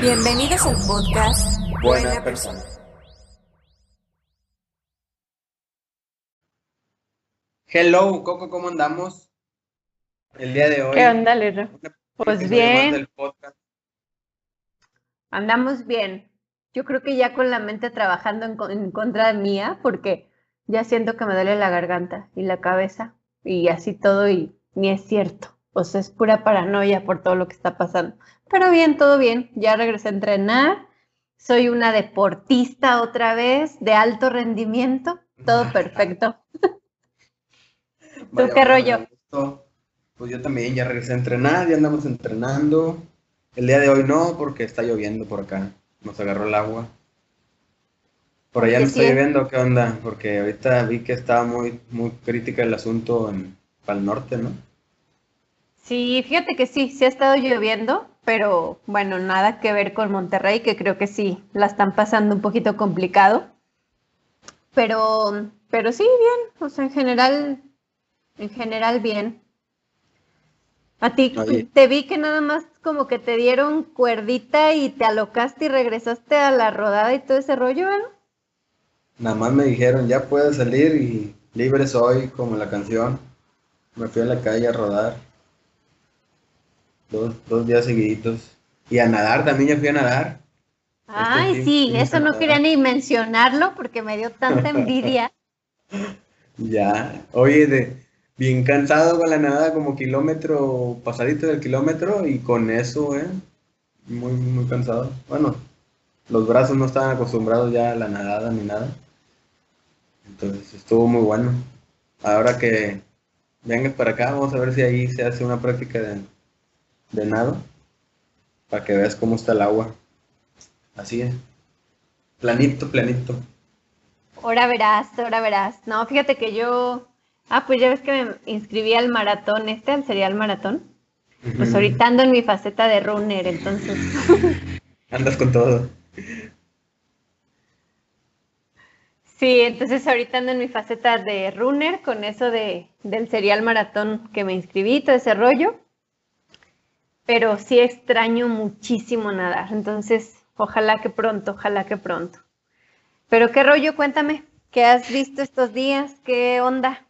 Bienvenidos al podcast Buena Persona. Hello, Coco, ¿cómo andamos? El día de hoy. ¿Qué onda, Lero? Pues bien. del podcast. Andamos bien. Yo creo que ya con la mente trabajando en, en contra mía, porque ya siento que me duele la garganta y la cabeza y así todo y ni es cierto. Sea, es pura paranoia por todo lo que está pasando. Pero bien, todo bien. Ya regresé a entrenar. Soy una deportista otra vez de alto rendimiento. Todo perfecto. Vaya, qué rollo? Pues yo también ya regresé a entrenar, ya andamos entrenando. El día de hoy no, porque está lloviendo por acá. Nos agarró el agua. Por allá no está lloviendo, ¿qué onda? Porque ahorita vi que estaba muy, muy crítica el asunto en, para el norte, ¿no? Sí, fíjate que sí, sí ha estado lloviendo, pero bueno, nada que ver con Monterrey, que creo que sí, la están pasando un poquito complicado. Pero, pero sí, bien, o sea, en general, en general bien. A ti Oye. te vi que nada más como que te dieron cuerdita y te alocaste y regresaste a la rodada y todo ese rollo, ¿eh? Nada más me dijeron, ya puedes salir y libre soy, como la canción. Me fui a la calle a rodar. Dos, dos días seguiditos. Y a nadar, también ya fui a nadar. Ay, sí, sí, sí, eso no quería ni mencionarlo porque me dio tanta envidia. Ya, oye, de, bien cansado con la nadada, como kilómetro, pasadito del kilómetro, y con eso, ¿eh? Muy, muy cansado. Bueno, los brazos no estaban acostumbrados ya a la nadada ni nada. Entonces estuvo muy bueno. Ahora que vengas para acá, vamos a ver si ahí se hace una práctica de, de nado, para que veas cómo está el agua. Así es. Planito, planito. Ahora verás, ahora verás. No, fíjate que yo, ah, pues ya ves que me inscribí al maratón este, al serial maratón. Pues ahorita ando en mi faceta de runner, entonces. Andas con todo. Sí, entonces ahorita ando en mi faceta de runner con eso de, del serial maratón que me inscribí, todo ese rollo. Pero sí extraño muchísimo nadar, entonces ojalá que pronto, ojalá que pronto. Pero qué rollo, cuéntame, ¿qué has visto estos días? ¿Qué onda?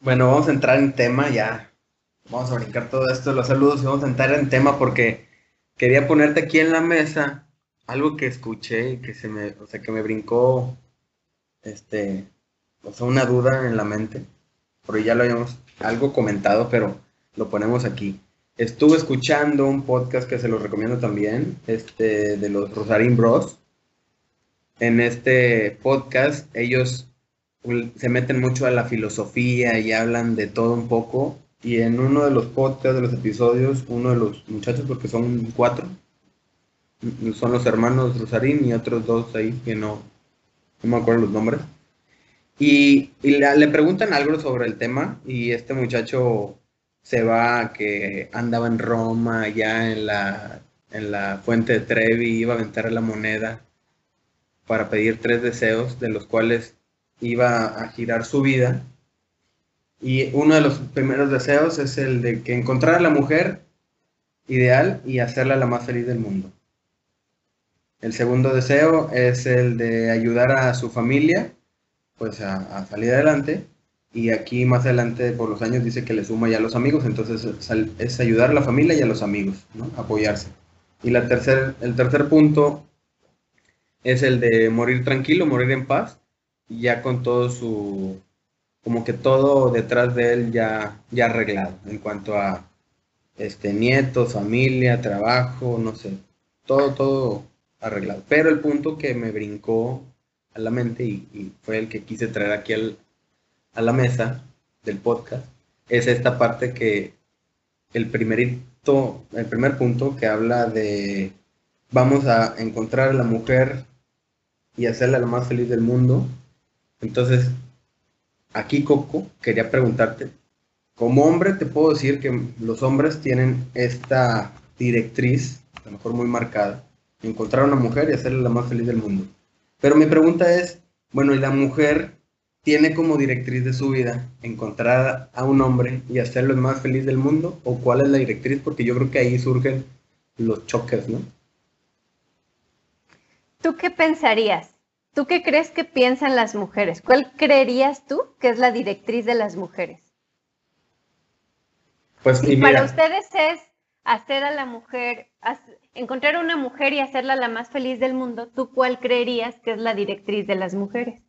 Bueno, vamos a entrar en tema ya. Vamos a brincar todo esto, los saludos y vamos a entrar en tema porque quería ponerte aquí en la mesa algo que escuché y que se me, o sea, que me brincó, este, o sea, una duda en la mente. Porque ya lo habíamos algo comentado, pero lo ponemos aquí. Estuve escuchando un podcast que se los recomiendo también, este, de los Rosarín Bros. En este podcast ellos se meten mucho a la filosofía y hablan de todo un poco. Y en uno de los podcasts, de los episodios, uno de los muchachos, porque son cuatro, son los hermanos Rosarín y otros dos ahí que no, no me acuerdo los nombres. Y, le preguntan algo sobre el tema y este muchacho se va que andaba en Roma, ya en la, en la fuente de Trevi, iba a aventar la moneda para pedir tres deseos, de los cuales iba a girar su vida. Y uno de los primeros deseos es el de que encontrara a la mujer ideal y hacerla la más feliz del mundo. El segundo deseo es el de ayudar a su familia, pues a salir adelante. Y aquí más adelante por los años dice que le suma ya a los amigos, entonces es, ayudar a la familia y a los amigos, ¿no? Apoyarse. Y la tercer, el tercer punto es el de morir tranquilo, morir en paz, ya con todo su, como que todo detrás de él ya, ya arreglado, en cuanto a este, nietos, familia, trabajo, no sé, todo, todo arreglado. Pero el punto que me brincó a la mente y, y fue el que quise traer aquí al- a la mesa del podcast es esta parte que el primerito, el primer punto que habla de vamos a encontrar a la mujer y hacerla la más feliz del mundo. Entonces, aquí Coco, quería preguntarte, como hombre te puedo decir que los hombres tienen esta directriz, a lo mejor muy marcada, encontrar a una mujer y hacerla la más feliz del mundo. Pero mi pregunta es, bueno, ¿y la mujer tiene como directriz de su vida encontrar a un hombre y hacerlo el más feliz del mundo? ¿O cuál es la directriz? Porque yo creo que ahí surgen los choques, ¿no? ¿Tú qué pensarías? ¿Tú qué crees que piensan las mujeres? ¿Cuál creerías tú que es la directriz de las mujeres? Pues y para ustedes es hacer a la mujer, encontrar una mujer y hacerla la más feliz del mundo, ¿tú cuál creerías que es la directriz de las mujeres?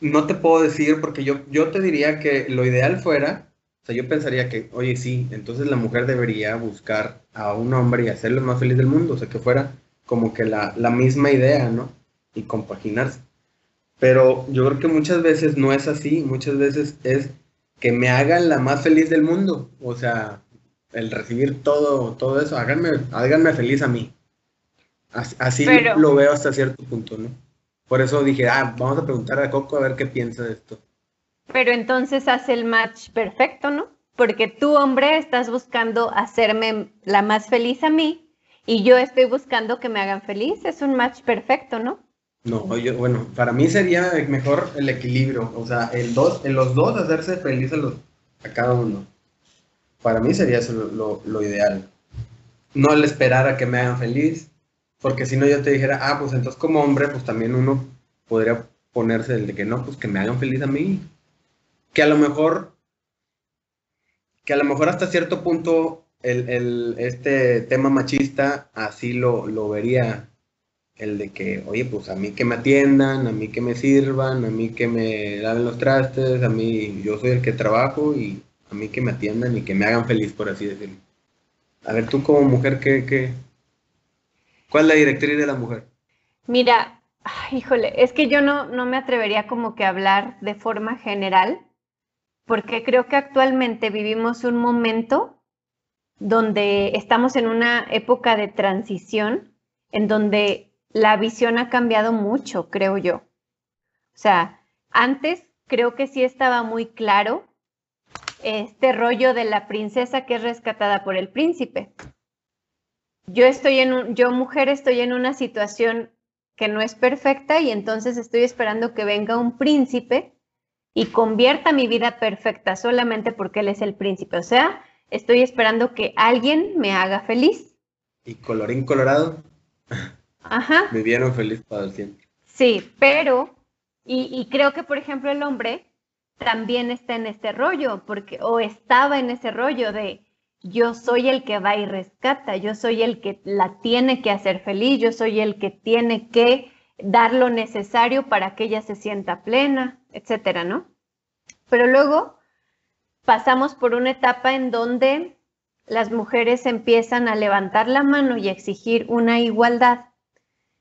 No te puedo decir porque yo, yo te diría que lo ideal fuera, o sea, yo pensaría que, oye, sí, entonces la mujer debería buscar a un hombre y hacerlo más feliz del mundo, o sea, que fuera como que la, la misma idea, ¿no? Y compaginarse. Pero yo creo que muchas veces no es así, muchas veces es que me hagan la más feliz del mundo, o sea, el recibir todo, todo eso, háganme, háganme feliz a mí. Así, lo veo hasta cierto punto, ¿no? Por eso dije, ah, vamos a preguntar a Coco a ver qué piensa de esto. Pero entonces hace el match perfecto, ¿no? Porque tú, hombre, estás buscando hacerme la más feliz a mí y yo estoy buscando que me hagan feliz. Es un match perfecto, ¿no? No, yo, bueno, para mí sería mejor el equilibrio, o sea, el dos, en los dos hacerse feliz a, los, a cada uno. Para mí sería eso lo, ideal. No el esperar a que me hagan feliz, porque si no yo te dijera, ah, pues entonces como hombre, pues también uno podría ponerse el de que no, pues que me hagan feliz a mí. Que a lo mejor, que a lo mejor hasta cierto punto el, este tema machista así lo, lo vería el de que, oye, pues a mí que me atiendan, a mí que me sirvan, a mí que me laven los trastes, a mí yo soy el que trabajo y a mí que me atiendan y que me hagan feliz, por así decirlo. A ver, tú como mujer, ¿qué, qué? ¿Cuál es la directriz de la mujer? Mira, híjole, es que yo no, no me atrevería como que a hablar de forma general, porque creo que actualmente vivimos un momento donde estamos en una época de transición, en donde la visión ha cambiado mucho, creo yo. O sea, antes creo que sí estaba muy claro este rollo de la princesa que es rescatada por el príncipe. Yo estoy en un, yo mujer estoy en una situación que no es perfecta y entonces estoy esperando que venga un príncipe y convierta mi vida perfecta solamente porque él es el príncipe. O sea, estoy esperando que alguien me haga feliz. Y colorín colorado. Ajá. Vivieron feliz para siempre. Sí, pero, y, creo que, por ejemplo, el hombre también está en este rollo, porque, o estaba en ese rollo de yo soy el que va y rescata, yo soy el que la tiene que hacer feliz, yo soy el que tiene que dar lo necesario para que ella se sienta plena, etcétera, ¿no? Pero luego pasamos por una etapa en donde las mujeres empiezan a levantar la mano y exigir una igualdad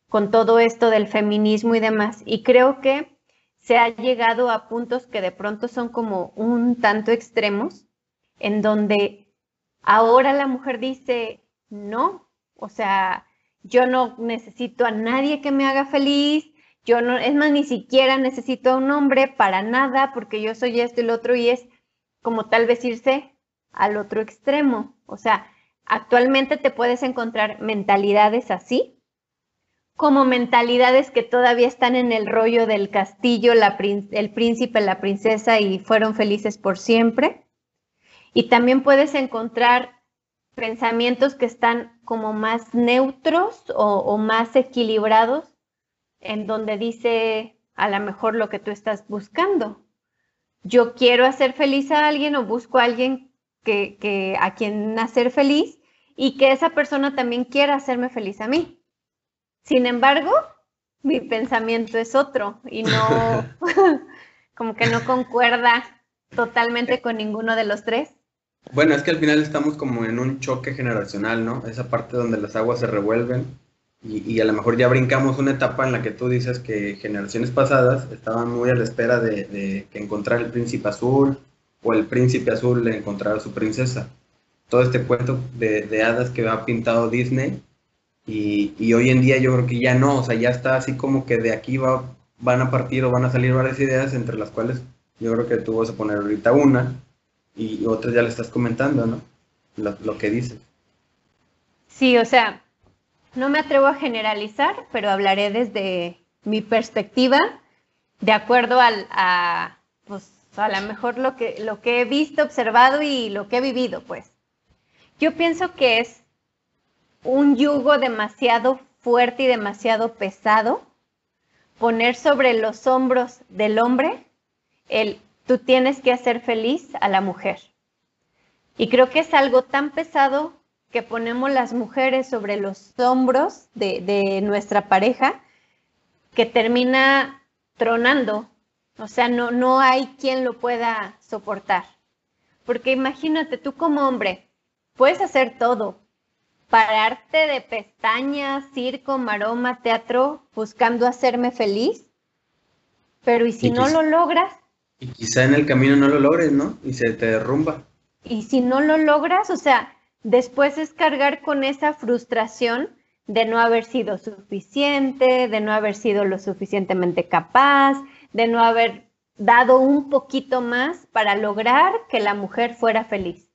con todo esto del feminismo y demás. Y creo que se ha llegado a puntos que de pronto son como un tanto extremos, en donde ahora la mujer dice, no, o sea, yo no necesito a nadie que me haga feliz, yo no, es más, ni siquiera necesito a un hombre para nada, porque yo soy esto y lo otro, y es como tal vez irse al otro extremo. O sea, actualmente te puedes encontrar mentalidades así, como mentalidades que todavía están en el rollo del castillo, el príncipe, la princesa y fueron felices por siempre. Y también puedes encontrar pensamientos que están como más neutros o, o más equilibrados, en donde dice a lo mejor lo que tú estás buscando. Yo quiero hacer feliz a alguien o busco a alguien que, que a quien hacer feliz y que esa persona también quiera hacerme feliz a mí. Sin embargo, mi pensamiento es otro y no, como que no concuerda totalmente con ninguno de los tres. Bueno, es que al final estamos como en un choque generacional, ¿no? Esa parte donde las aguas se revuelven y, a lo mejor ya brincamos una etapa en la que tú dices que generaciones pasadas estaban muy a la espera de, que encontrar el príncipe azul o el príncipe azul de encontrar a su princesa. Todo este cuento de, de hadas que ha pintado Disney Y, y, hoy en día yo creo que ya no, o sea, ya está así como que de aquí va, van a partir o van a salir varias ideas, entre las cuales yo creo que tú vas a poner ahorita una y otras ya le estás comentando, ¿no? Lo, que dices. Sí, o sea, no me atrevo a generalizar, pero hablaré desde mi perspectiva, de acuerdo al, a, pues, a lo mejor lo que, lo que he visto, observado y lo que he vivido, pues. Yo pienso que es un yugo demasiado fuerte y demasiado pesado poner sobre los hombros del hombre el tú tienes que hacer feliz a la mujer. Y creo que es algo tan pesado que ponemos las mujeres sobre los hombros de, de nuestra pareja que termina tronando. O sea, no, no hay quien lo pueda soportar. Porque imagínate, tú como hombre, puedes hacer todo, pararte de pestañas, circo, maroma, teatro, buscando hacerme feliz. Pero ¿y si no lo logras? Y quizá en el camino no lo logres, ¿no? Y se te derrumba. Y si no lo logras, o sea, después es cargar con esa frustración de no haber sido suficiente, de no haber sido lo suficientemente capaz, de no haber dado un poquito más para lograr que la mujer fuera feliz.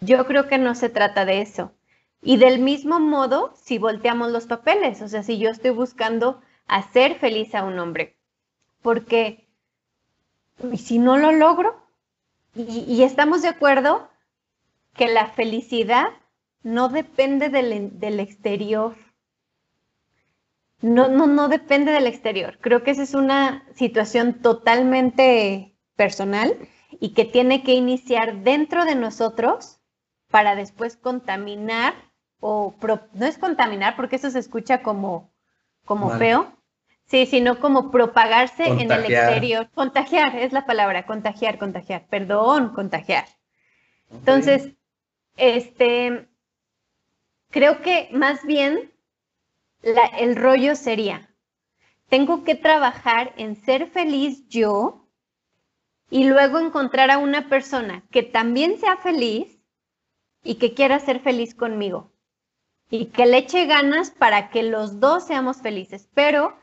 Yo creo que no se trata de eso. Y del mismo modo, si volteamos los papeles, o sea, si yo estoy buscando hacer feliz a un hombre, porque si no lo logro, y, estamos de acuerdo que la felicidad no depende del, del exterior. No, no, no depende del exterior. Creo que esa es una situación totalmente personal y que tiene que iniciar dentro de nosotros para después contaminar o no es contaminar porque eso se escucha como, como feo, sí, sino como propagarse en el exterior. Contagiar es la palabra, contagiar, contagiar, perdón, contagiar. Entonces, este, creo que más bien el rollo sería, tengo que trabajar en ser feliz yo y luego encontrar a una persona que también sea feliz y que quiera ser feliz conmigo y que le eche ganas para que los dos seamos felices, pero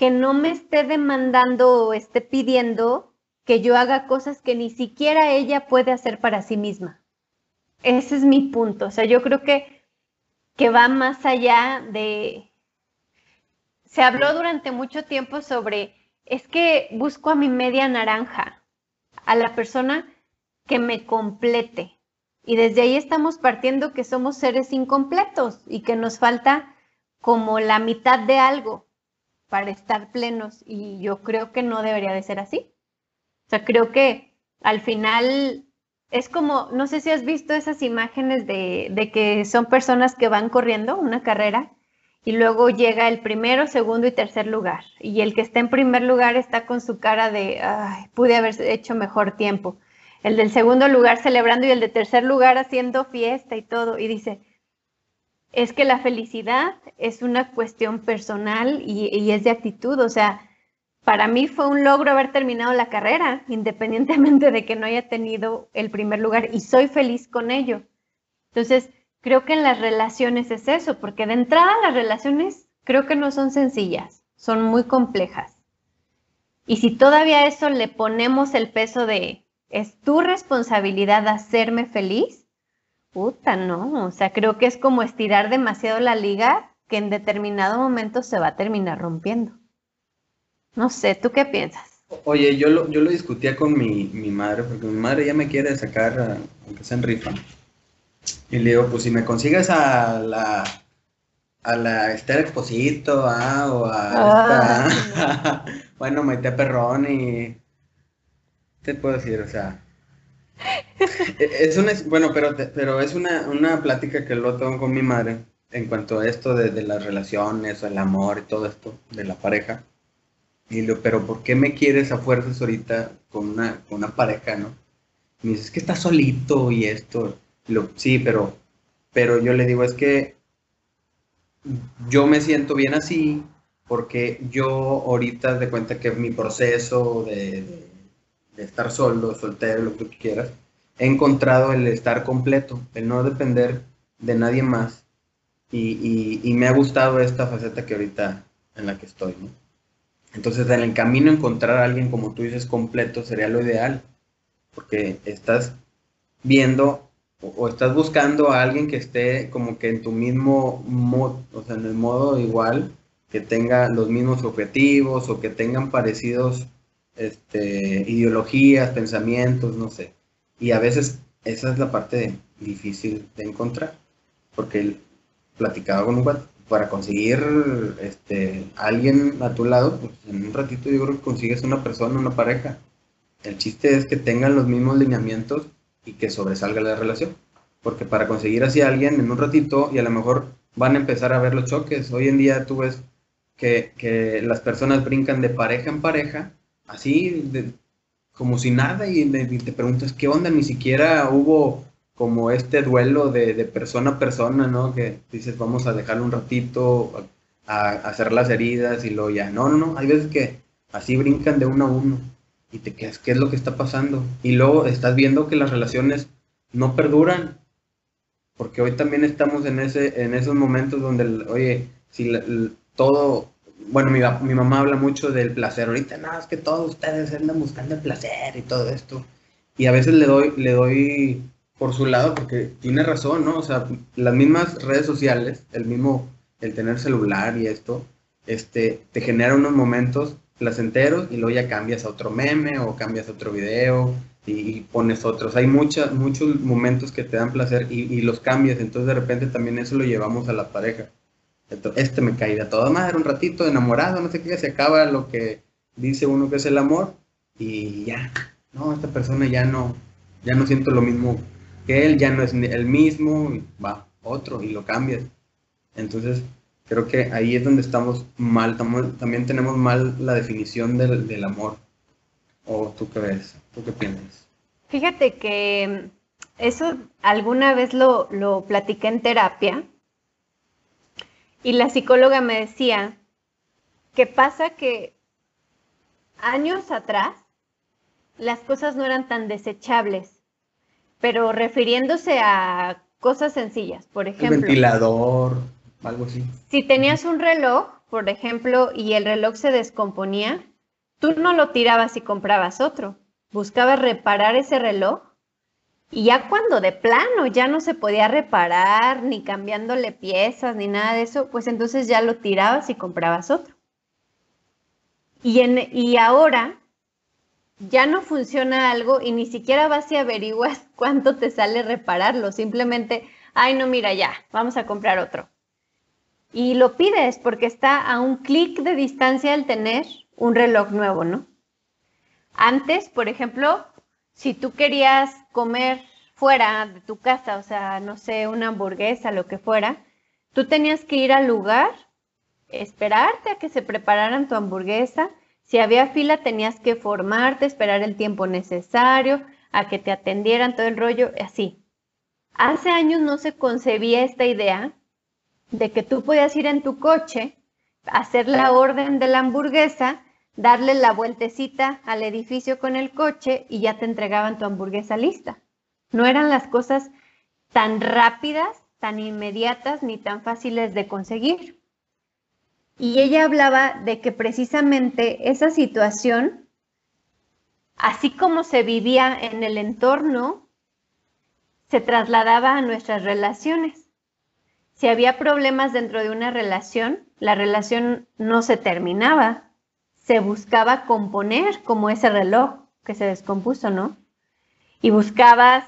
que no me esté demandando o esté pidiendo que yo haga cosas que ni siquiera ella puede hacer para sí misma. Ese es mi punto. O sea, yo creo que, que va más allá de... Se habló durante mucho tiempo sobre, es que busco a mi media naranja, a la persona que me complete, y desde ahí estamos partiendo que somos seres incompletos y que nos falta como la mitad de algo para estar plenos. Y yo creo que no debería de ser así. O sea, creo que al final es como, no sé si has visto esas imágenes de, de que son personas que van corriendo una carrera y luego llega el primero, segundo y tercer lugar. Y el que está en primer lugar está con su cara de, ay, pude haber hecho mejor tiempo el del segundo lugar celebrando y el de tercer lugar haciendo fiesta y todo. Y dice, es que la felicidad es una cuestión personal y, es de actitud. O sea, para mí fue un logro haber terminado la carrera, independientemente de que no haya tenido el primer lugar y soy feliz con ello. Entonces, creo que en las relaciones es eso, porque de entrada las relaciones creo que no son sencillas, son muy complejas. Y si todavía a eso le ponemos el peso de ¿Es tu responsabilidad hacerme feliz? Puta, no. O sea, creo que es como estirar demasiado la liga que en determinado momento se va a terminar rompiendo. No sé, ¿tú qué piensas? Oye, yo lo, yo lo discutía con mi, madre, porque mi madre ya me quiere sacar, aunque sea en rifa. Y le digo, pues si me consigues a la a la Esther Exposito, ah, o a esta, bueno, Maite Perrón y te puedo decir? O sea, es una, bueno, pero, pero es una, una plática que lo tengo con mi madre en cuanto a esto de, las relaciones, el amor y todo esto de la pareja. Y lo, pero ¿por qué me quieres a fuerzas ahorita con una, con una pareja, no? me dices, es que estás solito y esto. lo, sí, pero, pero yo le digo, es que yo me siento bien así porque yo ahorita de cuenta que mi proceso de estar solo, soltero, lo que tú quieras, he encontrado el estar completo, el no depender de nadie más y, y, me ha gustado esta faceta que ahorita en la que estoy. Entonces, en el camino encontrar a alguien, como tú dices, completo sería lo ideal, porque estás viendo o, estás buscando a alguien que esté como que en tu mismo modo, o sea, en el modo igual, que tenga los mismos objetivos o que tengan parecidos este, ideologías, pensamientos, no sé. Y a veces esa es la parte difícil de encontrar, porque platicaba con un para conseguir este, alguien a tu lado, pues en un ratito yo creo que consigues una persona, una pareja. El chiste es que tengan los mismos lineamientos y que sobresalga la relación. Porque para conseguir así a alguien en un ratito y a lo mejor van a empezar a ver los choques. Hoy en día tú ves que, que las personas brincan de pareja en pareja, así como si nada, y, te preguntas, ¿qué onda? Ni siquiera hubo como este duelo de, persona a persona, ¿no? Que dices, vamos a dejarlo un ratito, a, hacer las heridas y luego ya. No, no, no, hay veces que así brincan de uno a uno y te quedas, ¿qué es lo que está pasando? Y luego estás viendo que las relaciones no perduran, porque hoy también estamos en, ese, en esos momentos donde, oye, si todo, bueno, mi, mi mamá habla mucho del placer, ahorita no, es que todos ustedes andan buscando el placer y todo esto. Y a veces le doy, le doy por su lado, porque tiene razón, ¿no? O sea, las mismas redes sociales, el mismo, el tener celular y esto, este, te genera unos momentos placenteros y luego ya cambias a otro meme o cambias a otro video y, pones otros. Hay muchas, muchos momentos que te dan placer y, los cambias, entonces de repente también eso lo llevamos a la pareja. Este me cae de toda madre un ratito enamorado, no sé qué, se acaba lo que dice uno que es el amor y ya, no, esta persona ya no, ya no siento lo mismo que él ya no es el mismo, va otro y lo cambias. Entonces, creo que ahí es donde estamos mal, también tenemos mal la definición del, amor. ¿O tú qué ves? ¿Tú qué piensas? Fíjate que eso alguna vez lo, lo platiqué en terapia y la psicóloga me decía que pasa que años atrás las cosas no eran tan desechables pero refiriéndose a cosas sencillas, por ejemplo. Ventilador, algo así. Si tenías un reloj, por ejemplo, y el reloj se descomponía, tú no lo tirabas y comprabas otro. Buscabas reparar ese reloj y ya cuando de plano ya no se podía reparar, ni cambiándole piezas, ni nada de eso, pues entonces ya lo tirabas y comprabas otro. Y, en, y ahora ya no funciona algo y ni siquiera vas y averiguas cuánto te sale repararlo. Simplemente, ay, no, mira, ya, vamos a comprar otro. Y lo pides porque está a un clic de distancia el tener un reloj nuevo, ¿no? Antes, por ejemplo, si tú querías comer fuera de tu casa, o sea, no sé, una hamburguesa, lo que fuera, tú tenías que ir al lugar, esperarte a que se prepararan tu hamburguesa, si había fila tenías que formarte, esperar el tiempo necesario, a que te atendieran todo el rollo, así. Hace años no se concebía esta idea de que tú podías ir en tu coche, hacer la orden de la hamburguesa, darle la vueltecita al edificio con el coche y ya te entregaban tu hamburguesa lista. No eran las cosas tan rápidas, tan inmediatas ni tan fáciles de conseguir. Y ella hablaba de que precisamente esa situación, así como se vivía en el entorno, se trasladaba a nuestras relaciones. Si había problemas dentro de una relación, la relación no se terminaba, se buscaba componer como ese reloj que se descompuso, ¿no? Y buscabas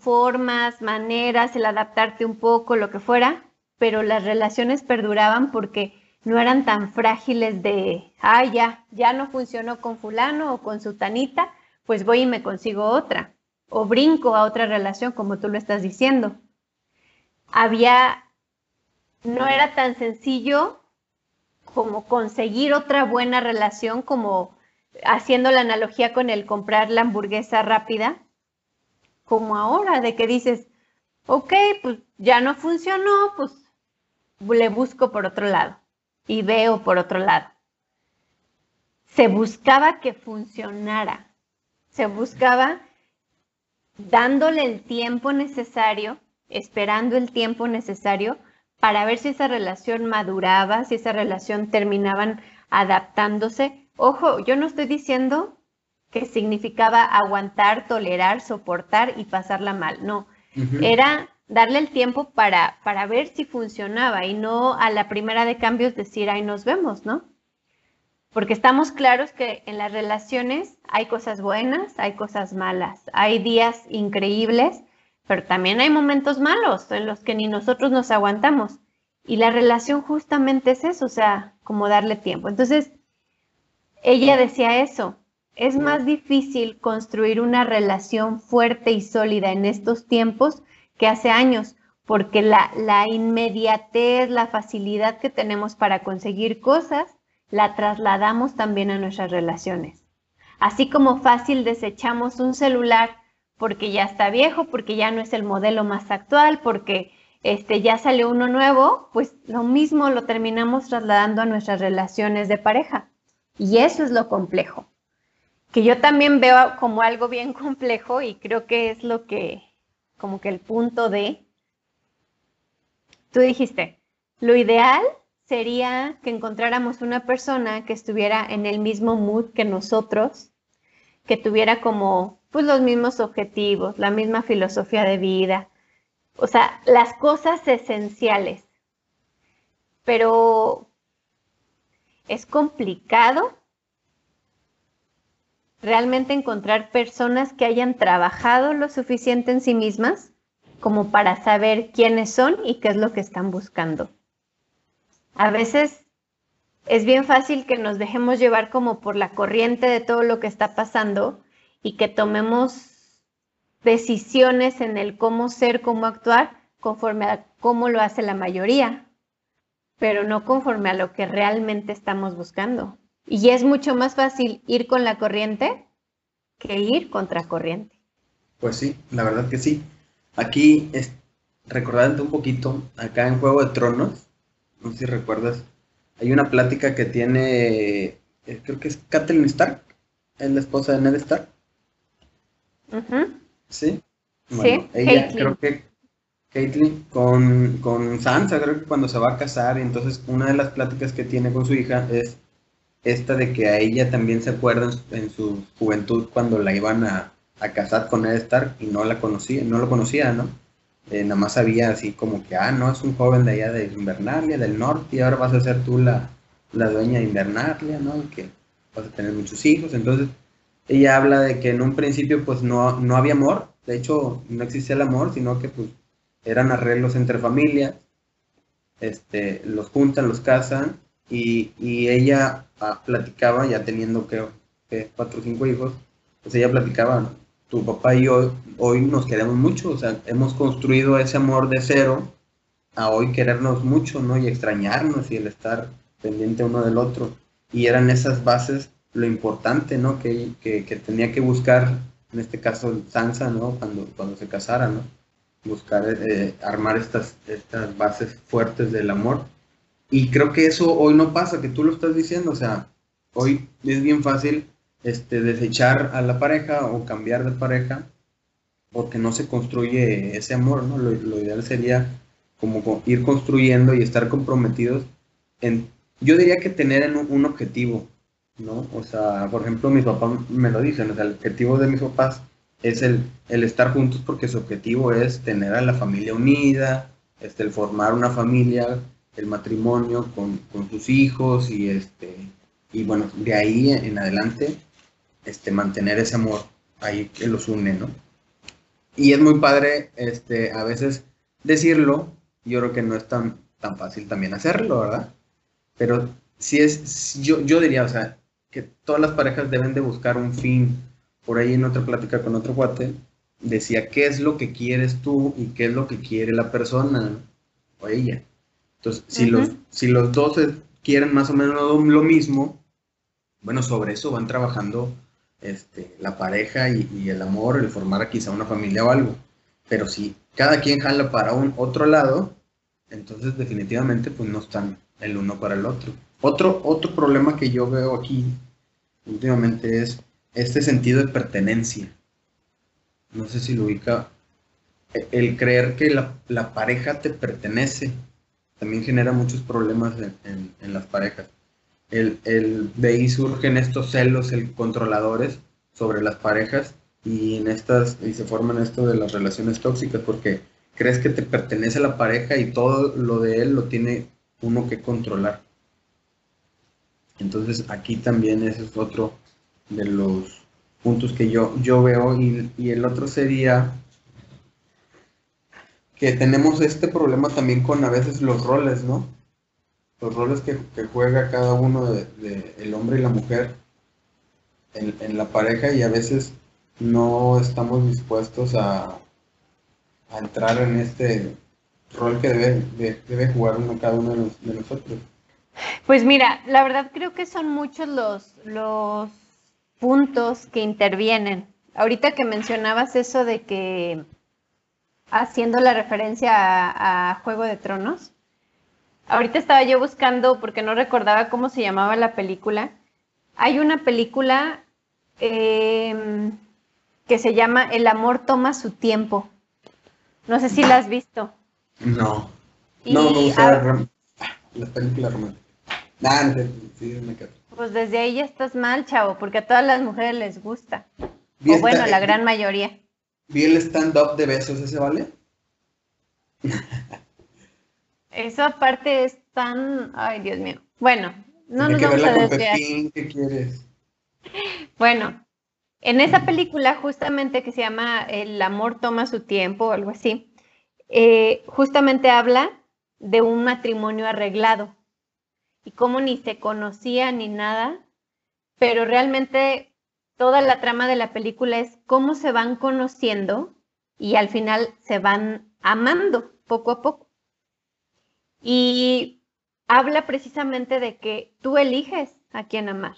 formas, maneras, el adaptarte un poco, lo que fuera, pero las relaciones perduraban porque no eran tan frágiles de, ah, ya, ya no funcionó con fulano o con sutanita, pues voy y me consigo otra, o brinco a otra relación, como tú lo estás diciendo. Había, no era tan sencillo como conseguir otra buena relación, como haciendo la analogía con el comprar la hamburguesa rápida, como ahora, de que dices, ok, pues ya no funcionó, pues le busco por otro lado y veo por otro lado. Se buscaba que funcionara, se buscaba dándole el tiempo necesario, esperando el tiempo necesario para ver si esa relación maduraba, si esa relación terminaban adaptándose. Ojo, yo no estoy diciendo que significaba aguantar, tolerar, soportar y pasarla mal, no. Era darle el tiempo para, para ver si funcionaba y no a la primera de cambios decir, ahí nos vemos, ¿no? Porque estamos claros que en las relaciones hay cosas buenas, hay cosas malas, hay días increíbles, pero también hay momentos malos en los que ni nosotros nos aguantamos. Y la relación justamente es eso, o sea, como darle tiempo. Entonces, ella decía eso, es más difícil construir una relación fuerte y sólida en estos tiempos que hace años, porque la, la inmediatez, la facilidad que tenemos para conseguir cosas, la trasladamos también a nuestras relaciones. Así como fácil desechamos un celular porque ya está viejo, porque ya no es el modelo más actual, porque este, ya salió uno nuevo, pues lo mismo lo terminamos trasladando a nuestras relaciones de pareja. Y eso es lo complejo, que yo también veo como algo bien complejo y creo que es lo que, como que el punto de, tú dijiste, lo ideal sería que encontráramos una persona que estuviera en el mismo mood que nosotros, que tuviera como pues los mismos objetivos, la misma filosofía de vida, o sea, las cosas esenciales. Pero es complicado realmente encontrar personas que hayan trabajado lo suficiente en sí mismas como para saber quiénes son y qué es lo que están buscando a veces es bien fácil que nos dejemos llevar como por la corriente de todo lo que está pasando y que tomemos decisiones en el cómo ser, cómo actuar, conforme a cómo lo hace la mayoría, pero no conforme a lo que realmente estamos buscando. Y es mucho más fácil ir con la corriente que ir contra corriente. Pues sí, la verdad que sí. Aquí, es, recordando un poquito, acá en Juego de Tronos, no sé si recuerdas, hay una plática que tiene, eh, creo que es Kathleen Stark, es la esposa de Ned Stark. Sí. sí, ella creo que Caitlyn con, con Sansa, creo que cuando se va a casar, y entonces una de las pláticas que tiene con su hija es esta de que a ella también se acuerda en su, juventud cuando la iban a, a casar con Ned Stark y no la conocía, no lo conocía, ¿no? Eh, nada más sabía así como que, ah, no, es un joven de allá de Invernalia, del norte, y ahora vas a ser tú la, la dueña de Invernalia, ¿no? Y que vas a tener muchos hijos. Entonces, ella habla de que en un principio, pues, no, no había amor. De hecho, no existía el amor, sino que, pues, eran arreglos entre familias. Este, los juntan, los casan, y, y ella ah, platicaba, ya teniendo, creo, que cuatro o cinco hijos, pues ella platicaba, tu papá y yo hoy nos queremos mucho, o sea, hemos construido ese amor de cero a hoy querernos mucho, ¿no? Y extrañarnos y el estar pendiente uno del otro. Y eran esas bases lo importante, ¿no? Que, que, tenía que buscar, en este caso Sansa, ¿no? Cuando, cuando se casara, ¿no? Buscar eh, armar estas, estas bases fuertes del amor. Y creo que eso hoy no pasa, que tú lo estás diciendo, o sea, hoy es bien fácil este, desechar a la pareja o cambiar de pareja porque no se construye ese amor, ¿no? Lo, ideal sería como ir construyendo y estar comprometidos en, yo diría que tener un, objetivo, ¿no? O sea, por ejemplo, mis papás me lo dicen, o sea, el objetivo de mis papás es el, el estar juntos porque su objetivo es tener a la familia unida, este, el formar una familia, el matrimonio con, con sus hijos y este, y bueno, de ahí en adelante este, mantener ese amor ahí que los une, ¿no? Y es muy padre, este, a veces decirlo, yo creo que no es tan, tan fácil también hacerlo, ¿verdad? Pero si es, yo, yo diría, o sea, que todas las parejas deben de buscar un fin. Por ahí en otra plática con otro cuate, decía, ¿qué es lo que quieres tú y qué es lo que quiere la persona o ella? Entonces, si, los, si los dos quieren más o menos lo mismo, bueno, sobre eso van trabajando este, la pareja y, el amor, el formar quizá una familia o algo. Pero si cada quien jala para un otro lado, entonces definitivamente pues no están el uno para el otro. Otro, otro problema que yo veo aquí últimamente es este sentido de pertenencia. No sé si lo ubica. El creer que la, la pareja te pertenece. también genera muchos problemas en, en, las parejas. El, el, de ahí surgen estos celos el controladores sobre las parejas y en estas y se forman esto de las relaciones tóxicas porque crees que te pertenece la pareja y todo lo de él lo tiene uno que controlar. Entonces aquí también ese es otro de los puntos que yo, yo veo y, y el otro sería que tenemos este problema también con a veces los roles, ¿no? Los roles que, juega cada uno de, el hombre y la mujer en, en, la pareja y a veces no estamos dispuestos a, a entrar en este rol que debe, debe jugar uno cada uno de, de, nosotros. Pues mira, la verdad creo que son muchos los, los puntos que intervienen. Ahorita que mencionabas eso de que haciendo la referencia a, Juego de Tronos. Ahorita estaba yo buscando porque no recordaba cómo se llamaba la película. Hay una película em, que se llama El amor toma su tiempo. No sé si la has visto. No. no, me gusta las películas románticas. Nah, sí, me quedo. Pues desde ahí ya estás mal, chavo, porque a todas las mujeres les gusta. O bueno, la gran mayoría. Vi el stand-up de besos, ¿ese vale? Eso aparte es tan... Ay, Dios mío. Bueno, no nos vamos a desviar. ¿Qué quieres? Bueno, en esa película justamente que se llama El amor toma su tiempo o algo así, eh, justamente habla de un matrimonio arreglado y cómo ni se conocía ni nada, pero realmente toda la trama de la película es cómo se van conociendo y al final se van amando poco a poco. Y habla precisamente de que tú eliges a quién amar.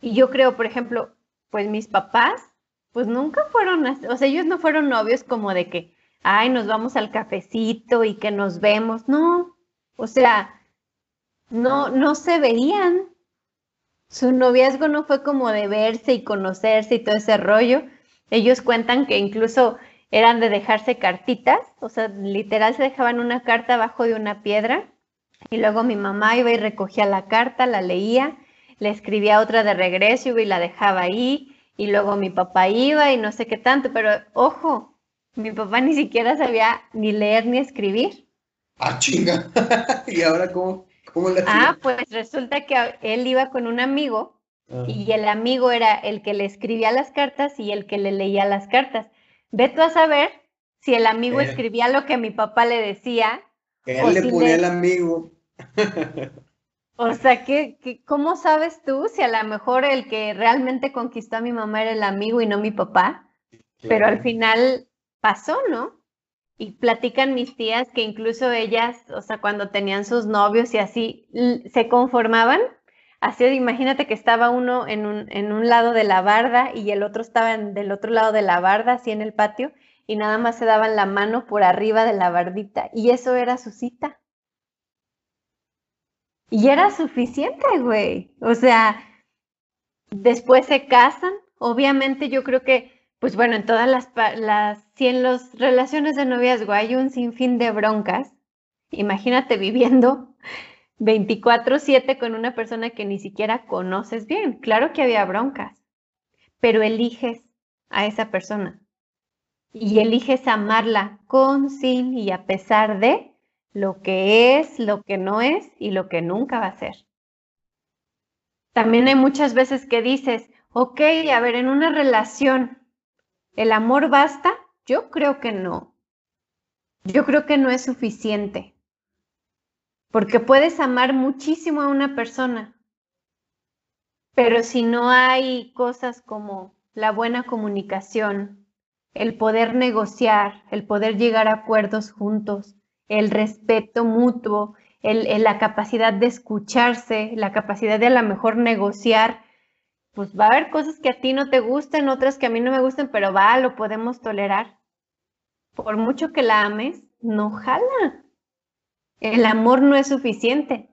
Y yo creo, por ejemplo, pues mis papás, pues nunca fueron, o sea, ellos no fueron novios como de que, ay, nos vamos al cafecito y que nos vemos, no, o sea, no, no se veían, su noviazgo no fue como de verse y conocerse y todo ese rollo. Ellos cuentan que incluso eran de dejarse cartitas, o sea, literal se dejaban una carta abajo de una piedra y luego mi mamá iba y recogía la carta, la leía, le escribía otra de regreso y la dejaba ahí y luego mi papá iba y no sé qué tanto, pero ojo, mi papá ni siquiera sabía ni leer ni escribir. Ah, chinga. ¿Y ahora cómo? ah, pues resulta que él iba con un amigo ah. y el amigo era el que le escribía las cartas y el que le leía las cartas. Ve tú a saber si el amigo eh. escribía lo que mi papá le decía. Él le ponía al amigo. O sea, ¿qué, cómo sabes tú si a lo mejor el que realmente conquistó a mi mamá era el amigo y no mi papá? Pero al final pasó, ¿no? Y platican mis tías que incluso ellas, o sea, cuando tenían sus novios y así, se conformaban. Así, imagínate que estaba uno en un, en un lado de la barda y el otro estaba del otro lado de la barda, así en el patio, y nada más se daban la mano por arriba de la bardita. Y eso era su cita. Y era suficiente, güey. O sea, después se casan. Obviamente yo creo que pues bueno, en todas las, las, si en las relaciones de noviazgo hay un sinfín de broncas, imagínate viviendo 24/7 con una persona que ni siquiera conoces bien. Claro que había broncas, pero eliges a esa persona y eliges amarla con, sin y a pesar de lo que es, lo que no es y lo que nunca va a ser. También hay muchas veces que dices, ok, a ver, en una relación ¿El amor basta? Yo creo que no. Yo creo que no es suficiente. Porque puedes amar muchísimo a una persona, pero si no hay cosas como la buena comunicación, el poder negociar, el poder llegar a acuerdos juntos, el respeto mutuo, la capacidad de escucharse, la capacidad de a lo mejor negociar pues va a haber cosas que a ti no te gusten, otras que a mí no me gusten, pero va, lo podemos tolerar. Por mucho que la ames, no jala. El amor no es suficiente.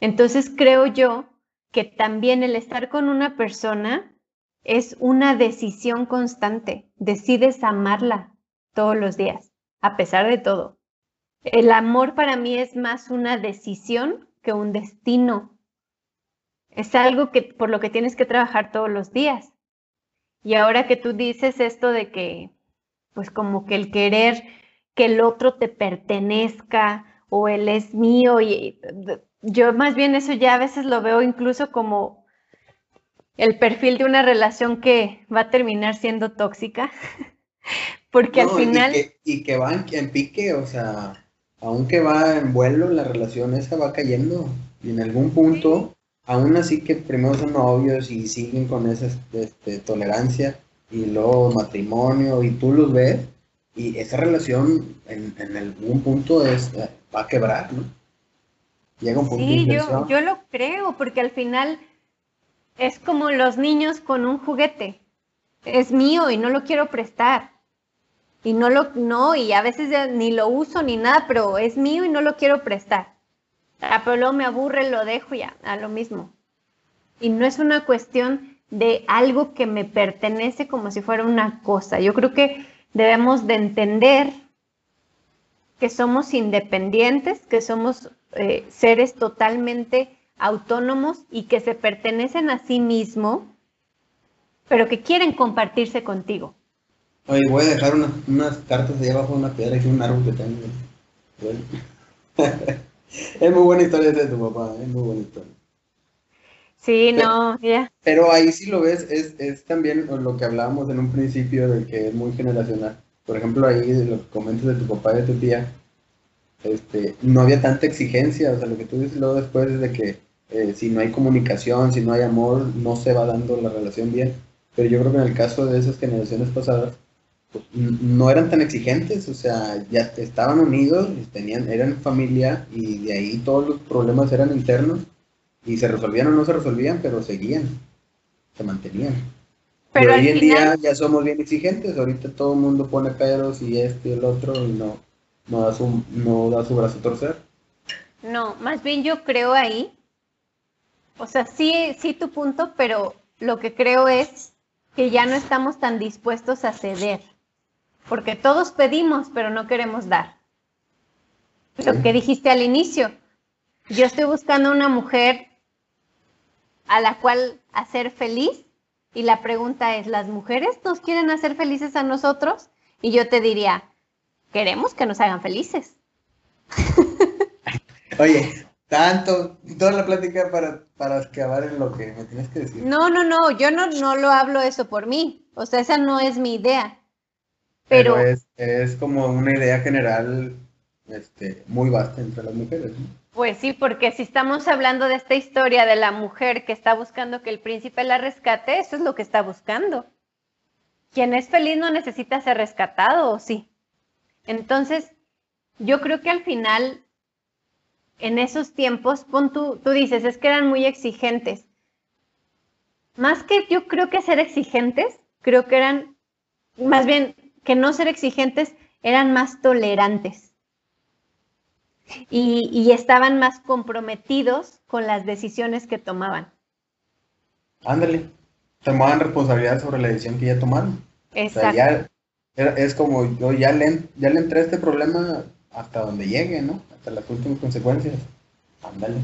Entonces creo yo que también el estar con una persona es una decisión constante. Decides amarla todos los días, a pesar de todo. El amor para mí es más una decisión que un destino. Es algo que por lo que tienes que trabajar todos los días. Y ahora que tú dices esto de que, pues como que el querer que el otro te pertenezca o él es mío, y yo más bien eso ya a veces lo veo incluso como el perfil de una relación que va a terminar siendo tóxica, porque al final... Y que, va en, pique, o sea, aunque va en vuelo, la relación esa va cayendo y en algún punto aún así que primero son novios y siguen con esa este, tolerancia y luego matrimonio y tú los ves y esa relación en, algún punto es, eh, va a quebrar, ¿no? Llega un punto sí, yo, yo lo creo, porque al final es como los niños con un juguete. Es mío y no lo quiero prestar. Y no lo, no, y a veces ni lo uso ni nada, pero es mío y no lo quiero prestar. Ah, me aburre, lo dejo ya, a lo mismo. Y no es una cuestión de algo que me pertenece como si fuera una cosa. Yo creo que debemos de entender que somos independientes, que somos eh, seres totalmente autónomos y que se pertenecen a sí mismo, pero que quieren compartirse contigo. Oye, voy a dejar unas cartas ahí abajo de una piedra y un árbol que tengo. es muy buena historia de tu papá, es muy buena historia. Sí, no, ya. Pero ahí sí lo ves, es, es también lo que hablábamos en un principio de que es muy generacional. Por ejemplo, ahí de los comentarios de tu papá y de tu tía, este, no había tanta exigencia, o sea, lo que tú dices luego después es de que eh, si no hay comunicación, si no hay amor, no se va dando la relación bien. Pero yo creo que en el caso de esas generaciones pasadas, pues, no eran tan exigentes, o sea, ya estaban unidos, tenían, eran familia y de ahí todos los problemas eran internos y se resolvían o no se resolvían, pero seguían, se mantenían. Pero hoy en día ya somos bien exigentes, ahorita todo el mundo pone peros y este y el otro y no, no, da su, no da su brazo a torcer. No, más bien yo creo ahí, o sea, sí, sí tu punto, pero lo que creo es que ya no estamos tan dispuestos a ceder porque todos pedimos, pero no queremos dar. Lo que dijiste al inicio, yo estoy buscando una mujer a la cual hacer feliz y la pregunta es, ¿las mujeres nos quieren hacer felices a nosotros? Y yo te diría, queremos que nos hagan felices. Oye, tanto, toda la plática para, para acabar en lo que me tienes que decir. No, no, no, yo no, no lo hablo eso por mí. O sea, esa no es mi idea. Pero, es, como una idea general este, muy vasta entre las mujeres. Pues sí, porque si estamos hablando de esta historia de la mujer que está buscando que el príncipe la rescate, eso es lo que está buscando. Quien es feliz no necesita ser rescatado, ¿o sí? Entonces, yo creo que al final, en esos tiempos, tú, tú dices, es que eran muy exigentes. Más que yo creo que ser exigentes, creo que eran, más bien, que no ser exigentes, eran más tolerantes y, estaban más comprometidos con las decisiones que tomaban. Ándale, tomaban responsabilidad sobre la decisión que ya tomaron. Exacto. es como yo ya le, ya le entré a este problema hasta donde llegue, ¿no? Hasta las últimas consecuencias. Ándale.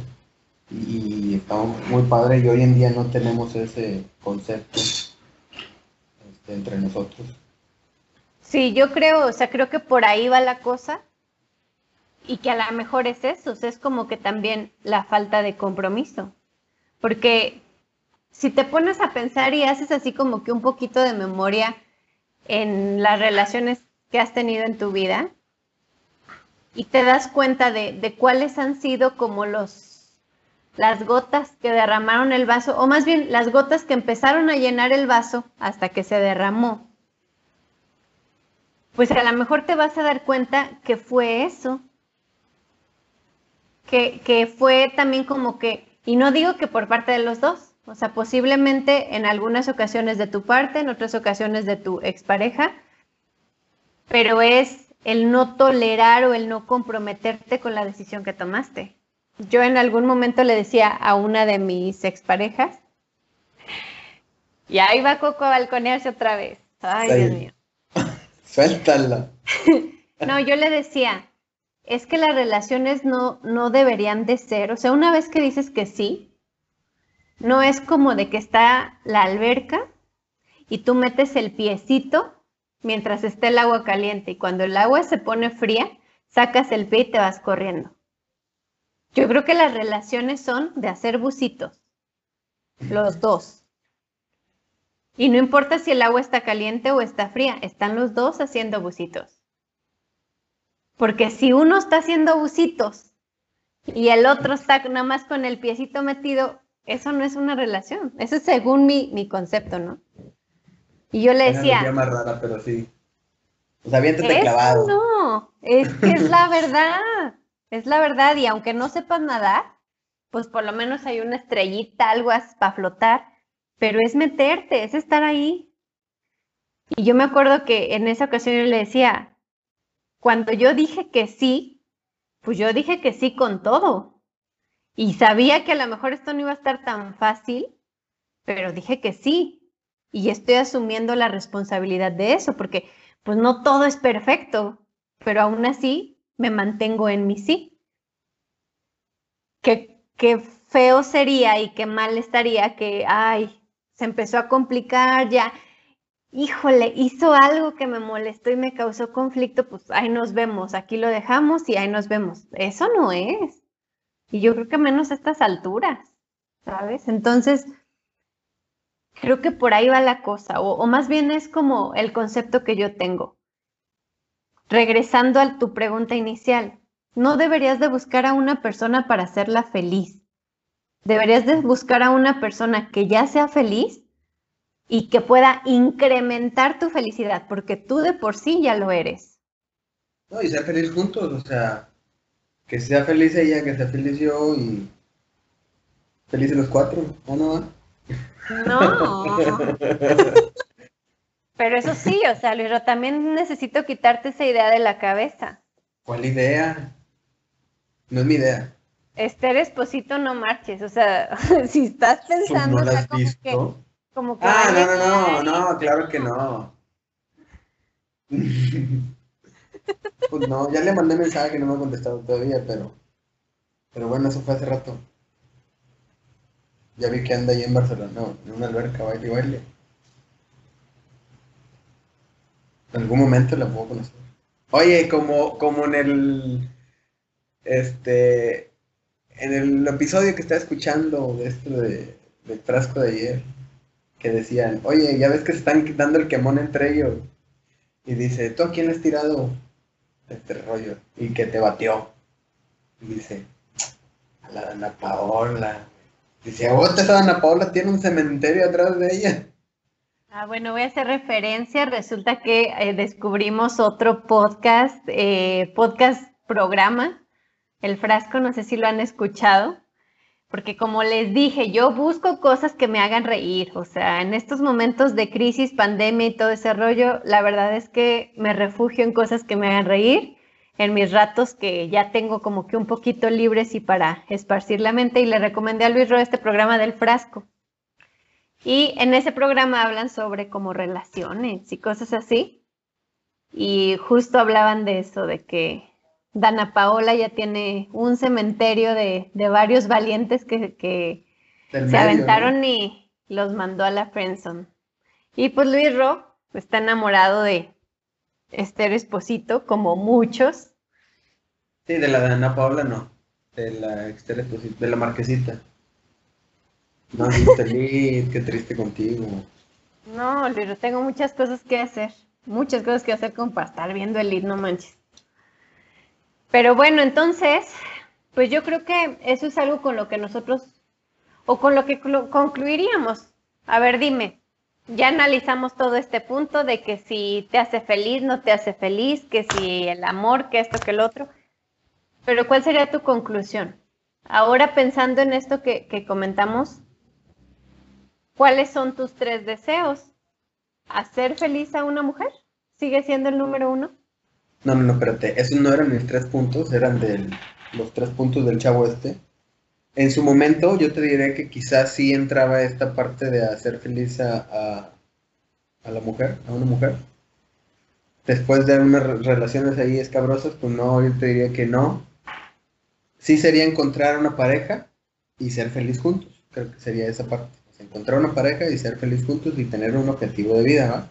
Y, y estamos muy padre y hoy en día no tenemos ese concepto este, entre nosotros. Sí, yo creo, o sea, creo que por ahí va la cosa y que a lo mejor es eso, o sea, es como que también la falta de compromiso. Porque si te pones a pensar y haces así como que un poquito de memoria en las relaciones que has tenido en tu vida y te das cuenta de, de cuáles han sido como los las gotas que derramaron el vaso, o más bien las gotas que empezaron a llenar el vaso hasta que se derramó pues a lo mejor te vas a dar cuenta que fue eso, que, que, fue también como que, y no digo que por parte de los dos, o sea, posiblemente en algunas ocasiones de tu parte, en otras ocasiones de tu expareja, pero es el no tolerar o el no comprometerte con la decisión que tomaste. Yo en algún momento le decía a una de mis exparejas, y ahí va Coco a balconearse otra vez. Ay, Dios mío. Suéltala. no, yo le decía, es que las relaciones no, no deberían de ser, o sea, una vez que dices que sí, no es como de que está la alberca y tú metes el piecito mientras esté el agua caliente y cuando el agua se pone fría, sacas el pie y te vas corriendo. Yo creo que las relaciones son de hacer bucitos, los dos. Y no importa si el agua está caliente o está fría, están los dos haciendo bucitos. Porque si uno está haciendo bucitos y el otro está nada más con el piecito metido, eso no es una relación. Eso es según mi, mi concepto, ¿no? Y yo le decía. Una más rara, pero sí. O sea, viéntate clavado. No, es que es la verdad. Es la verdad. Y aunque no sepas nadar, pues por lo menos hay una estrellita, algo para flotar. Pero es meterte, es estar ahí. Y yo me acuerdo que en esa ocasión yo le decía, cuando yo dije que sí, pues yo dije que sí con todo. Y sabía que a lo mejor esto no iba a estar tan fácil, pero dije que sí. Y estoy asumiendo la responsabilidad de eso, porque pues no todo es perfecto, pero aún así me mantengo en mi sí. Qué, qué feo sería y qué mal estaría que, ay, se empezó a complicar ya, híjole, hizo algo que me molestó y me causó conflicto, pues ahí nos vemos, aquí lo dejamos y ahí nos vemos. Eso no es. Y yo creo que menos a estas alturas, ¿sabes? Entonces, creo que por ahí va la cosa, o, más bien es como el concepto que yo tengo. Regresando a tu pregunta inicial, no deberías de buscar a una persona para hacerla feliz. Deberías de buscar a una persona que ya sea feliz y que pueda incrementar tu felicidad, porque tú de por sí ya lo eres. No, y ser feliz juntos, o sea, que sea feliz ella, que sea feliz yo y felices los cuatro, ¿o no? No. Pero eso sí, o sea, Luis, también necesito quitarte esa idea de la cabeza. ¿Cuál idea? No es mi idea. Esther Esposito, no marches. O sea, si estás pensando. ¿No la has visto? ah, no, no, no, no, claro que no. pues no, ya le mandé mensaje, no me ha contestado todavía, pero. Pero bueno, eso fue hace rato. Ya vi que anda ahí en Barcelona, no, en una alberca, baile y baile. En algún momento la puedo conocer. Oye, como, como en el. Este. En el episodio que estaba escuchando de esto de, del frasco de ayer, que decían, oye, ya ves que se están dando el quemón entre ellos. Y dice, ¿tú a quién has tirado este rollo? Y que te batió. Y dice, a la Ana Paola. Dice, oh, esa Ana Paola tiene un cementerio atrás de ella. Ah, bueno, voy a hacer referencia. Resulta que eh, descubrimos otro podcast, eh, podcast programa, El Frasco, no sé si lo han escuchado, porque como les dije, yo busco cosas que me hagan reír. O sea, en estos momentos de crisis, pandemia y todo ese rollo, la verdad es que me refugio en cosas que me hagan reír, en mis ratos que ya tengo como que un poquito libres y para esparcir la mente. Y le recomendé a Luis Ro este programa del Frasco. Y en ese programa hablan sobre como relaciones y cosas así. Y justo hablaban de eso, de que Dana Paola ya tiene un cementerio de, varios valientes que, se aventaron y los mandó a la Friendzone. Y pues Luis Ro está enamorado de Esther Esposito, como muchos. Sí, de la Dana Paola no, de la Esther Esposito, de la Marquesita. No, feliz, qué triste contigo. No, Luis, tengo muchas cosas que hacer. Muchas cosas que hacer como para estar viendo el lead, no manches. Pero bueno, entonces, pues yo creo que eso es algo con lo que nosotros, o con lo que concluiríamos. A ver, dime, ya analizamos todo este punto de que si te hace feliz, no te hace feliz, que si el amor, que esto, que el otro. Pero ¿cuál sería tu conclusión? Ahora pensando en esto que, que comentamos, ¿Cuáles son tus tres deseos? ¿Hacer feliz a una mujer? ¿Sigue siendo el número uno? No, no, no, espérate. Esos no eran mis tres puntos, eran de los tres puntos del chavo este. En su momento yo te diré que quizás sí entraba esta parte de hacer feliz a, a, la mujer, a una mujer. después de unas re- relaciones ahí escabrosas, pues no, yo te diría que no. Sí sería encontrar una pareja y ser feliz juntos. Creo que sería esa parte. Encontrar una pareja y ser feliz juntos y tener un objetivo de vida, ¿va?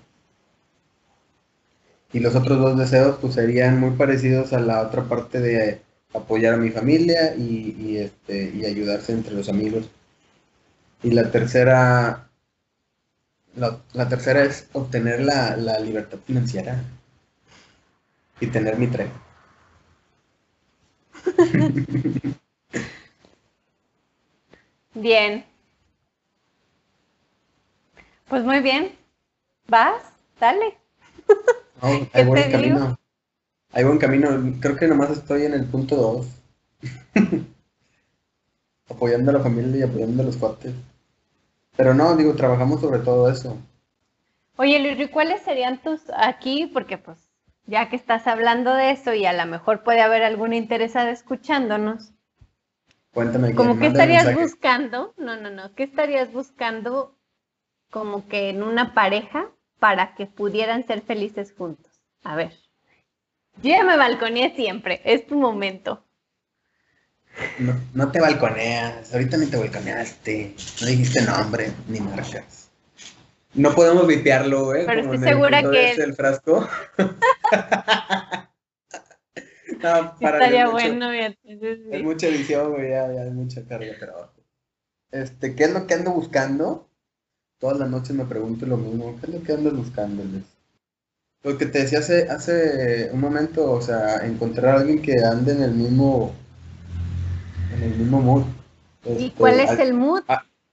Y los otros dos deseos, pues serían muy parecidos a la otra parte de apoyar a mi familia y, y, este, y ayudarse entre los amigos. Y la tercera, la, la tercera es obtener la, la libertad financiera y tener mi tren. Bien. Pues muy bien. ¿Vas? Dale. No, hay ¿Qué buen digo? camino. Hay buen camino. Creo que nomás estoy en el punto 2. apoyando a la familia y apoyando a los cuates. Pero no, digo, trabajamos sobre todo eso. Oye, Luis, ¿y cuáles serían tus aquí? Porque pues ya que estás hablando de eso y a lo mejor puede haber alguna interesada escuchándonos, Cuéntame. que mande estarías mensaje. buscando, no, no, no, ¿qué estarías buscando como que en una pareja para que pudieran ser felices juntos? A ver, yo ya me balconeé siempre, es tu momento. No, no te balconeas, ahorita ni te balconeaste, no dijiste nombre ni marcas. No podemos vipearlo, ¿eh? Pero Como estoy el segura que del frasco. no, para Estaría es mucho- bueno, entonces, Es sí. mucha edición, güey, ya, ya es mucha carga de trabajo. Este, ¿qué es lo que ando buscando? Todas las noches me pregunto lo mismo, ¿qué es lo que ando buscando? Lo que te decía hace, hace un momento, o sea, encontrar a alguien que ande en el mismo, en el mismo mood. ¿Y Este, cuál es al- el mood?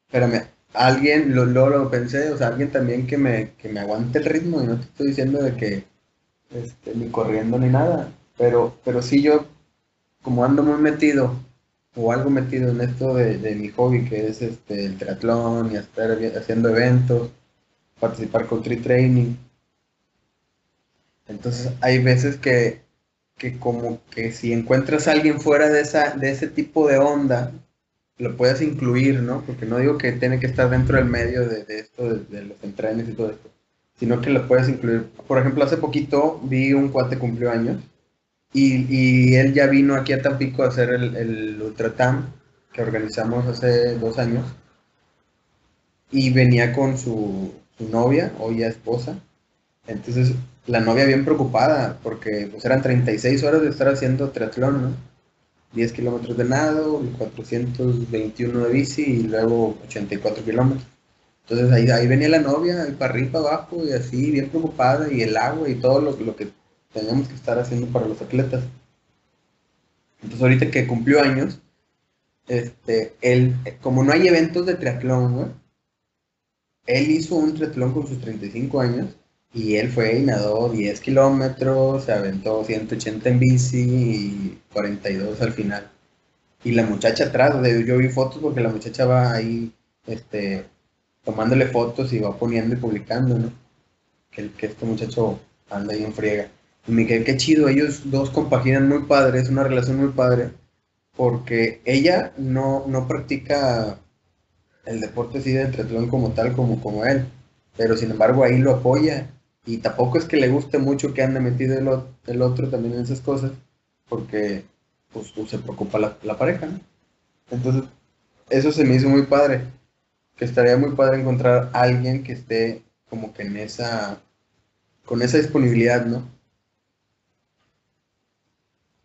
Espérame, alguien, lo, lo, lo pensé, o sea, alguien también que me, que me aguante el ritmo y no te estoy diciendo de que este, ni corriendo ni nada, pero, pero sí yo, como ando muy metido, o algo metido en esto de, de mi hobby, que es este, el triatlón y estar haciendo eventos, participar con Tree Training. Entonces hay veces que, que como que si encuentras a alguien fuera de, esa, de ese tipo de onda, lo puedes incluir, ¿no? Porque no digo que tiene que estar dentro del medio de, de esto, de, de los entrenes y todo esto, sino que lo puedes incluir. Por ejemplo, hace poquito vi un cuate cumplió años y, y él ya vino aquí a Tampico a hacer el, el Ultratam que organizamos hace dos años y venía con su, su novia, o ya esposa. Entonces, la novia bien preocupada porque pues eran 36 horas de estar haciendo triatlón, ¿no? 10 kilómetros de nado, 421 de bici y luego 84 kilómetros. Entonces ahí, ahí venía la novia, ahí para arriba, para abajo y así, bien preocupada, y el agua y todo lo, lo que teníamos que estar haciendo para los atletas. Entonces ahorita que cumplió años, este, él, como no hay eventos de triatlón. Él hizo un triatlón con sus 35 años y él fue y nadó 10 kilómetros, se aventó 180 en bici y 42 al final. Y la muchacha atrás, yo vi fotos porque la muchacha va ahí, este, tomándole fotos y va poniendo y publicando, ¿no? Que, que este muchacho anda ahí en friega. Quedé, qué chido, ellos dos compaginan muy padre, es una relación muy padre, porque ella no, no practica el deporte así del triatlón como tal, como, como él, pero sin embargo ahí lo apoya y tampoco es que le guste mucho que ande metido el, o- el otro también en esas cosas, porque pues, pues, se preocupa la, la pareja, ¿no? Entonces, eso se me hizo muy padre, que estaría muy padre encontrar a alguien que esté como que en esa, con esa disponibilidad, ¿no?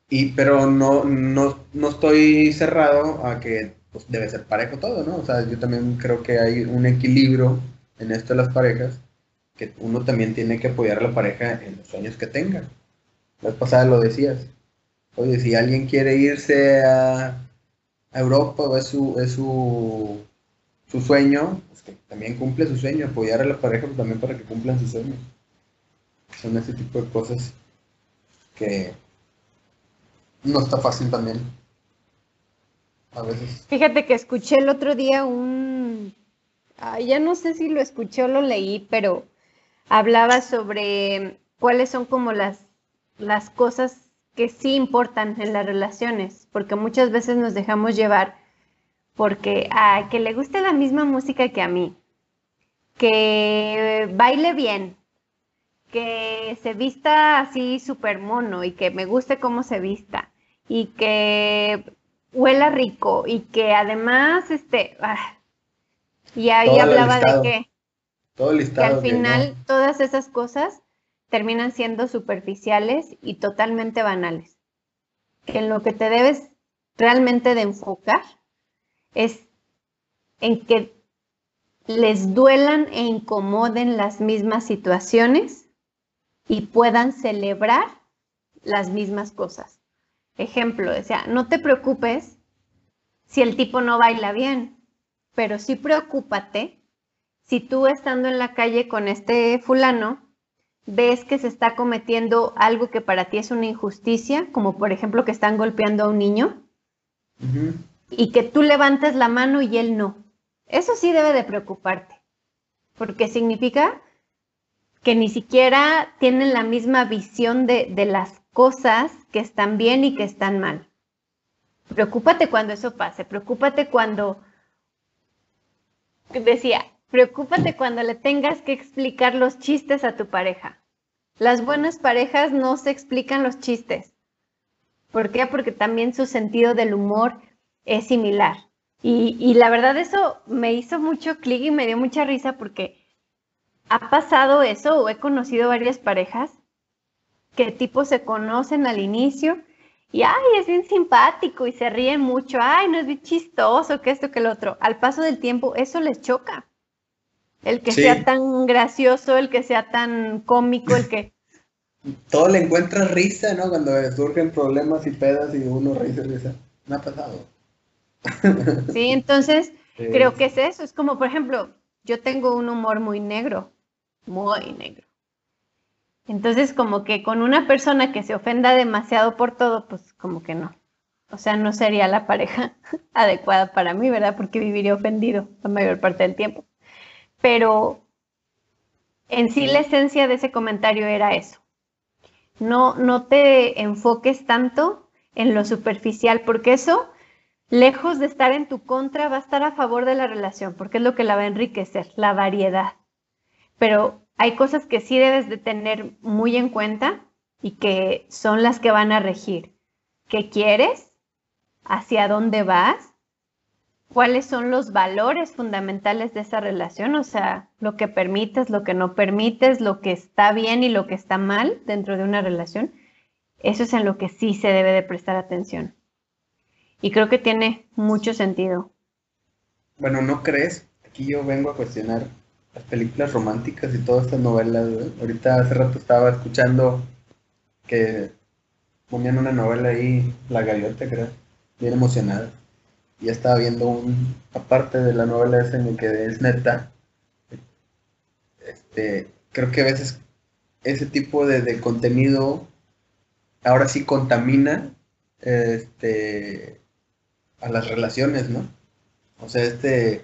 Y, pero no, no, no estoy cerrado a que pues, debe ser parejo todo, ¿no? O sea, yo también creo que hay un equilibrio en esto de las parejas, que uno también tiene que apoyar a la pareja en los sueños que tenga. La vez pasada lo decías. Oye, si alguien quiere irse a, Europa o es su, es su, su sueño, pues que también cumple su sueño, apoyar a la pareja también para que cumplan sus sueños. Son ese tipo de cosas que no está fácil también. A veces. Fíjate que escuché el otro día un, ya no sé si lo escuché o lo leí, pero hablaba sobre cuáles son como las, las cosas que sí importan en las relaciones, porque muchas veces nos dejamos llevar porque a que le guste la misma música que a mí, que baile bien, que se vista así súper mono y que me guste cómo se vista y que huela rico y que además, este, ah, y ahí hablaba listado. de que, Todo que al que final todas esas cosas terminan siendo superficiales y totalmente banales. Que en lo que te debes realmente de enfocar es en que les duelan e incomoden las mismas situaciones y puedan celebrar las mismas cosas. Ejemplo, decía, no te preocupes si el tipo no baila bien, pero sí preocúpate si tú estando en la calle con este fulano ves que se está cometiendo algo que para ti es una injusticia, como por ejemplo que están golpeando a un niño, y que tú levantes la mano y él no. Eso sí debe de preocuparte, porque significa que ni siquiera tienen la misma visión de, de las cosas que están bien y que están mal. Preocúpate cuando eso pase, preocúpate cuando, decía, preocúpate cuando le tengas que explicar los chistes a tu pareja. Las buenas parejas no se explican los chistes. ¿Por qué? Porque también su sentido del humor es similar. Y, y la verdad eso me hizo mucho clic y me dio mucha risa porque ha pasado eso o he conocido varias parejas que tipo se conocen al inicio y ay, es bien simpático y se ríen mucho, ay, no es bien chistoso, que esto, que el otro. Al paso del tiempo eso les choca. El que Sí. sea tan gracioso, el que sea tan cómico, el que... Todo le encuentra risa, ¿no? Cuando surgen problemas y pedas y uno risa, risa. Me ha pasado. Sí, entonces Sí. creo que es eso. Es como, por ejemplo, yo tengo un humor muy negro, muy negro. Entonces, como que con una persona que se ofenda demasiado por todo, pues como que no. O sea, no sería la pareja adecuada para mí, ¿verdad? Porque viviría ofendido la mayor parte del tiempo. Pero en sí la esencia de ese comentario era eso. No, no te enfoques tanto en lo superficial, porque eso lejos de estar en tu contra, va a estar a favor de la relación, porque es lo que la va a enriquecer, la variedad. Pero hay cosas que sí debes de tener muy en cuenta y que son las que van a regir. ¿Qué quieres? ¿Hacia dónde vas? ¿Cuáles son los valores fundamentales de esa relación? O sea, lo que permites, lo que no permites, lo que está bien y lo que está mal dentro de una relación. Eso es en lo que sí se debe de prestar atención. Y creo que tiene mucho sentido. Bueno, ¿no crees? Aquí yo vengo a cuestionar las películas románticas y todas estas novelas. Ahorita hace rato estaba escuchando que ponían una novela ahí, La Gaviota, creo, bien emocionada. Y estaba viendo un, aparte de la novela esa en el que es neta, este, creo que a veces ese tipo de, de contenido ahora sí contamina este, a las relaciones, ¿no? O sea, este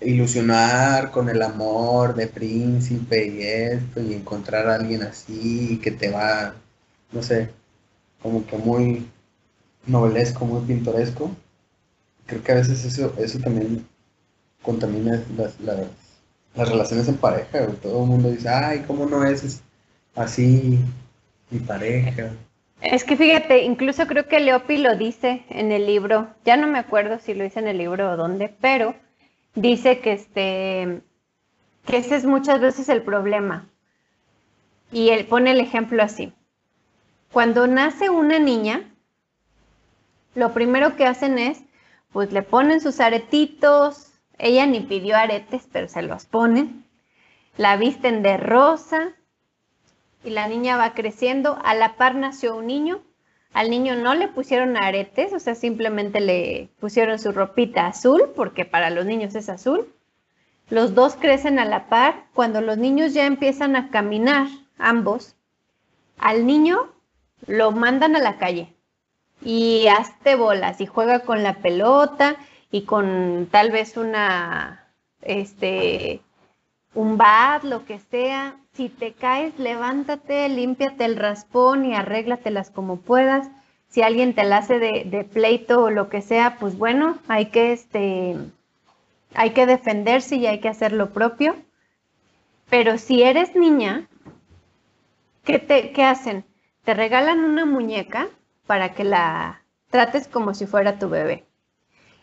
ilusionar con el amor de príncipe y esto, y encontrar a alguien así que te va, no sé, como que muy novelesco, muy pintoresco. Creo que a veces eso, eso también contamina las, las, las relaciones en pareja. Todo el mundo dice, ay, ¿cómo no es así mi pareja? Es que fíjate, incluso creo que Leopi lo dice en el libro, ya no me acuerdo si lo dice en el libro o dónde, pero dice que este que ese es muchas veces el problema. Y él pone el ejemplo así. Cuando nace una niña, lo primero que hacen es, pues le ponen sus aretitos, ella ni pidió aretes, pero se los ponen, la visten de rosa, y la niña va creciendo. A la par nació un niño. Al niño no le pusieron aretes, o sea, simplemente le pusieron su ropita azul, porque para los niños es azul. Los dos crecen a la par. Cuando los niños ya empiezan a caminar, ambos, al niño lo mandan a la calle y hazte bolas y juega con la pelota y con tal vez una, este, un bat, lo que sea. Si te caes, levántate, límpiate el raspón y arréglatelas como puedas. Si alguien te la hace de, pleito o lo que sea, pues bueno, hay que, este, hay que defenderse y hay que hacer lo propio. Pero si eres niña, ¿qué, te, ¿qué hacen? Te regalan una muñeca para que la trates como si fuera tu bebé.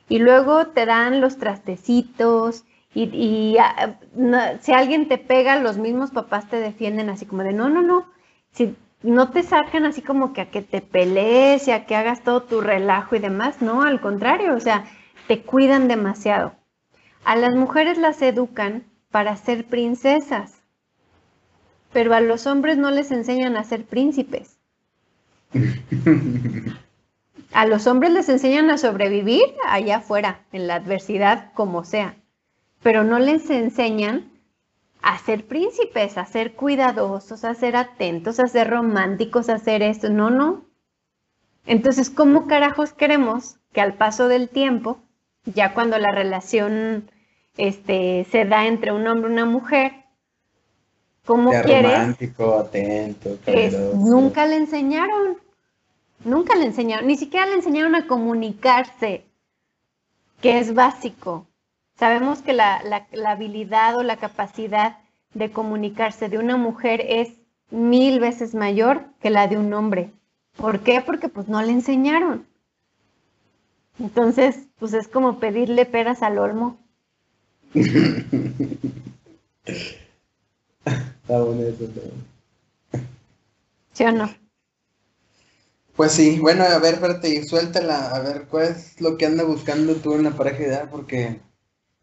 Y luego te dan los trastecitos y, ah, si alguien te pega, los mismos papás te defienden así como de, no, no, no, si no te sacan así como que a que te pelees y a que hagas todo tu relajo y demás, no, al contrario, o sea, te cuidan demasiado. A las mujeres las educan para ser princesas, pero a los hombres no les enseñan a ser príncipes. A los hombres les enseñan a sobrevivir allá afuera, en la adversidad, como sea, pero no les enseñan a ser príncipes, a ser cuidadosos, a ser atentos, a ser románticos, a hacer esto. No, no. Entonces, ¿cómo carajos queremos que al paso del tiempo, ya cuando la relación este, se da entre un hombre y una mujer, ¿cómo quieres? Romántico, atento, nunca le enseñaron. Nunca le enseñaron, ni siquiera le enseñaron a comunicarse, que es básico. Sabemos que la, habilidad o la capacidad de comunicarse de una mujer es mil veces mayor que la de un hombre. ¿Por qué? Porque pues no le enseñaron. Entonces, pues es como pedirle peras al olmo. Está eso. ¿Sí o no? Pues sí, bueno, a ver, espérate, y suéltala, a ver, ¿cuál es lo que anda buscando tú en la pareja ideal? Porque...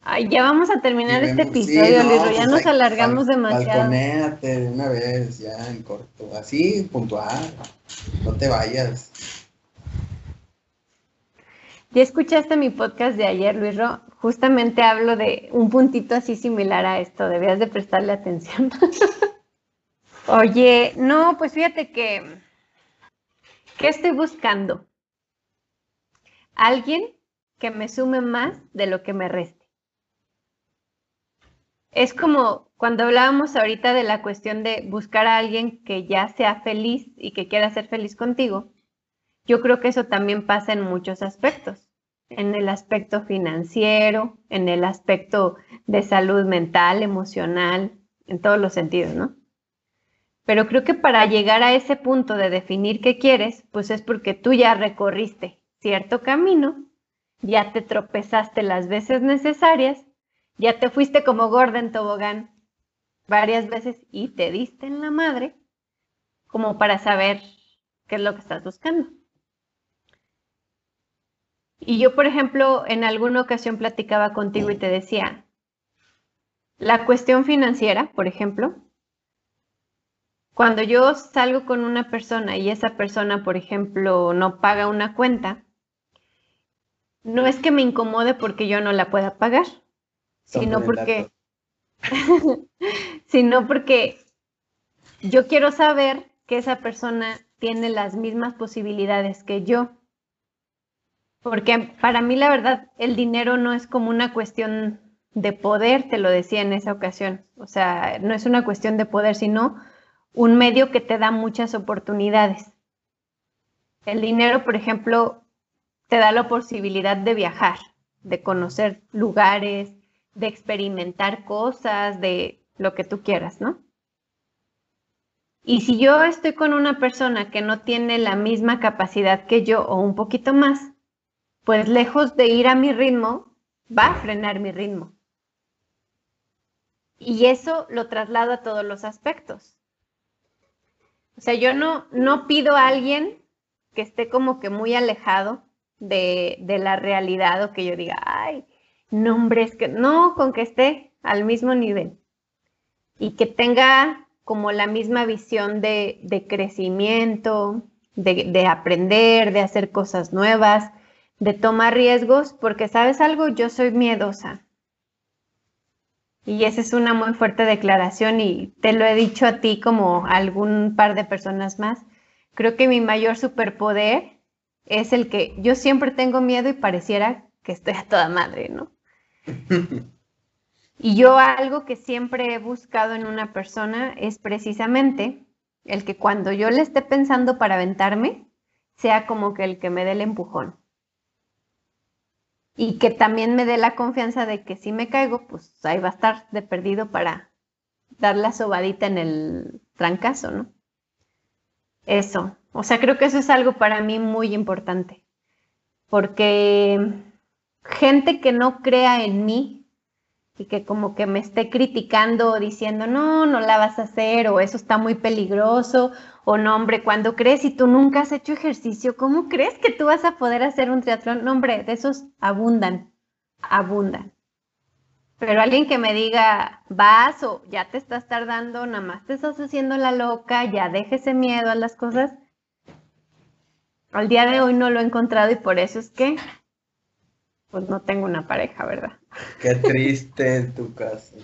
Ay, ya vamos a terminar este episodio, ya pues nos alargamos demasiado. Balconéate de una vez, ya en corto, así, puntual, no te vayas. Ya escuchaste mi podcast de ayer, Luis Ro, justamente hablo de un puntito así similar a esto, debías de prestarle atención. Oye, no, pues fíjate que ¿Qué estoy buscando? Alguien que me sume más de lo que me reste. Es como cuando hablábamos ahorita de la cuestión de buscar a alguien que ya sea feliz y que quiera ser feliz contigo. Yo creo que eso también pasa en muchos aspectos, en el aspecto financiero, en el aspecto de salud mental, emocional, en todos los sentidos, ¿no? Pero creo que para llegar a ese punto de definir qué quieres, pues es porque tú ya recorriste cierto camino, ya te tropezaste las veces necesarias, ya te fuiste como gorda en tobogán varias veces y te diste en la madre como para saber qué es lo que estás buscando. Y yo, por ejemplo, en alguna ocasión platicaba contigo y te decía, la cuestión financiera, por ejemplo, cuando yo salgo con una persona y esa persona, por ejemplo, no paga una cuenta, no es que me incomode porque yo no la pueda pagar, sino porque, sino porque yo quiero saber que esa persona tiene las mismas posibilidades que yo. Porque para mí la verdad el dinero no es como una cuestión de poder, te lo decía en esa ocasión. O sea, no es una cuestión de poder, sino un medio que te da muchas oportunidades. El dinero, por ejemplo, te da la posibilidad de viajar, de conocer lugares, de experimentar cosas, de lo que tú quieras, ¿no? Y si yo estoy con una persona que no tiene la misma capacidad que yo o un poquito más, pues lejos de ir a mi ritmo, va a frenar mi ritmo. Y eso lo traslado a todos los aspectos. O sea, yo no, no pido a alguien que esté como que muy alejado de, la realidad o que yo diga, ay, no, que no, con que esté al mismo nivel y que tenga como la misma visión de, crecimiento, de, de, aprender, de hacer cosas nuevas, de tomar riesgos, porque sabes algo, yo soy miedosa. Y esa es una muy fuerte declaración y te lo he dicho a ti como a algún par de personas más. Creo que mi mayor superpoder es el que yo siempre tengo miedo y pareciera que estoy a toda madre, ¿no? y yo algo que siempre he buscado en una persona es precisamente el que cuando yo le esté pensando para aventarme, sea como que el que me dé el empujón y que también me dé la confianza de que si me caigo, pues ahí va a estar de perdido para dar la sobadita en el trancazo, ¿no? Eso. O sea, creo que eso es algo para mí muy importante. Porque gente que no crea en mí y que como que me esté criticando o diciendo, no, no la vas a hacer, o eso está muy peligroso, o no, hombre, cuando crees y tú nunca has hecho ejercicio, ¿cómo crees que tú vas a poder hacer un triatlón? No, hombre, de esos abundan, abundan. Pero alguien que me diga, vas o ya te estás tardando, nada más te estás haciendo la loca, ya déjese miedo a las cosas. Al día de hoy no lo he encontrado y por eso es que, pues no tengo una pareja, ¿verdad? Qué triste en tu caso.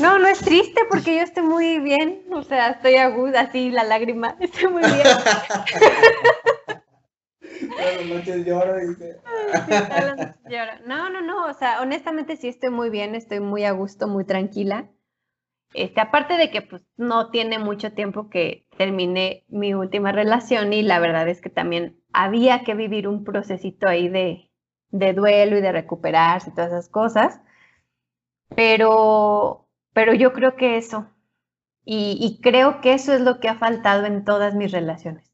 No, no es triste porque yo estoy muy bien, o sea, estoy aguda, así la lágrima, estoy muy bien. Las noches lloro, dice. No, no, no, o sea, honestamente sí estoy muy bien, estoy muy a gusto, muy tranquila. Este, aparte de que pues no tiene mucho tiempo que terminé mi última relación y la verdad es que también había que vivir un procesito ahí de, de duelo y de recuperarse y todas esas cosas. Pero, pero yo creo que eso, y, y creo que eso es lo que ha faltado en todas mis relaciones,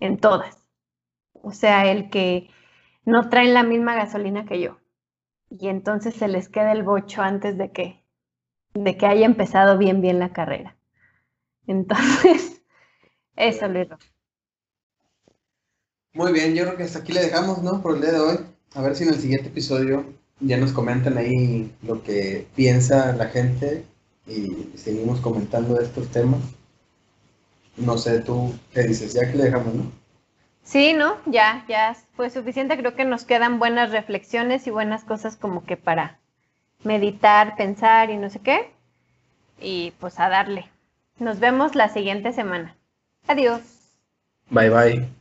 en todas. O sea, el que no traen la misma gasolina que yo. Y entonces se les queda el bocho antes de que, de que haya empezado bien, bien la carrera. Entonces, eso, Luis. Muy bien, yo creo que hasta aquí le dejamos, ¿no? Por el día de hoy. A ver si en el siguiente episodio ya nos comentan ahí lo que piensa la gente y seguimos comentando estos temas. No sé, tú qué dices, ya que le dejamos, ¿no? Sí, ¿no? Ya, ya fue suficiente. Creo que nos quedan buenas reflexiones y buenas cosas como que para meditar, pensar y no sé qué. Y pues a darle. Nos vemos la siguiente semana. Adiós. Bye bye.